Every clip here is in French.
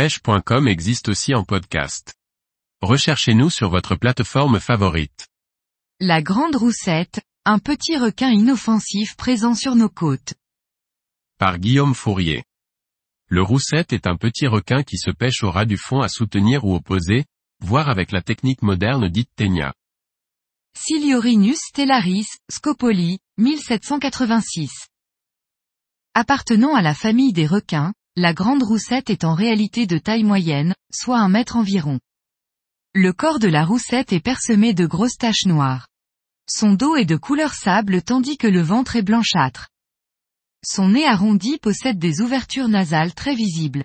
pêche.com existe aussi en podcast. Recherchez-nous sur votre plateforme favorite. La grande roussette, un petit requin inoffensif présent sur nos côtes. Par Guillaume Fourier. Le roussette est un petit requin qui se pêche au ras du fond à soutenir ou opposer, voire avec la technique moderne dite ténia. Ciliorinus stellaris, Scopoli, 1786. Appartenant à la famille des requins, la grande roussette est en réalité de taille moyenne, soit un mètre environ. Le corps de la roussette est parsemé de grosses taches noires. Son dos est de couleur sable tandis que le ventre est blanchâtre. Son nez arrondi possède des ouvertures nasales très visibles.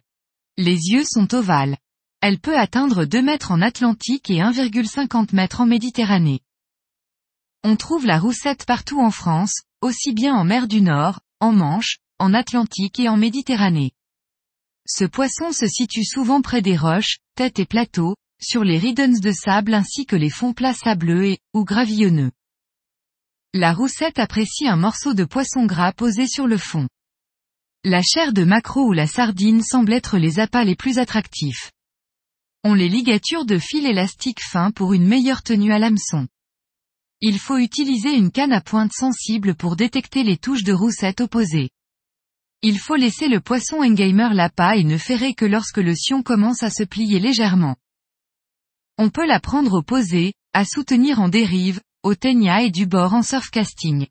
Les yeux sont ovales. Elle peut atteindre 2 mètres en Atlantique et 1,50 mètres en Méditerranée. On trouve la roussette partout en France, aussi bien en mer du Nord, en Manche, en Atlantique et en Méditerranée. Ce poisson se situe souvent près des roches, têtes et plateaux, sur les ridens de sable ainsi que les fonds plats sableux et, ou gravillonneux. La roussette apprécie un morceau de poisson gras posé sur le fond. La chair de maquereau ou la sardine semble être les appâts les plus attractifs. On les ligature de fils élastiques fins pour une meilleure tenue à l'hameçon. Il faut utiliser une canne à pointe sensible pour détecter les touches de roussette opposées. Il faut laisser le poisson engamer l'appât et ne ferrer que lorsque le sion commence à se plier légèrement. On peut la prendre au posé, à soutenir en dérive, au ténia et du bord en surfcasting.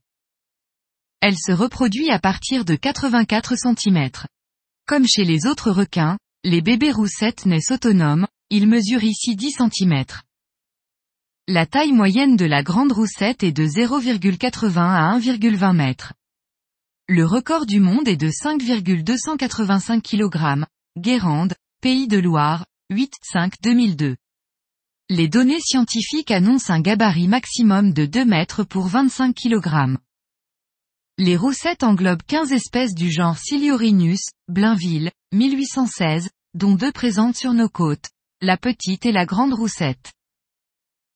Elle se reproduit à partir de 84 cm. Comme chez les autres requins, les bébés roussettes naissent autonomes, ils mesurent ici 10 cm. La taille moyenne de la grande roussette est de 0,80 à 1,20 m. Le record du monde est de 5,285 kg. Guérande, Pays de Loire, 8-5-2002. Les données scientifiques annoncent un gabarit maximum de 2 mètres pour 25 kg. Les roussettes englobent 15 espèces du genre Ciliorinus, Blainville, 1816, dont deux présentent sur nos côtes, la petite et la grande roussette.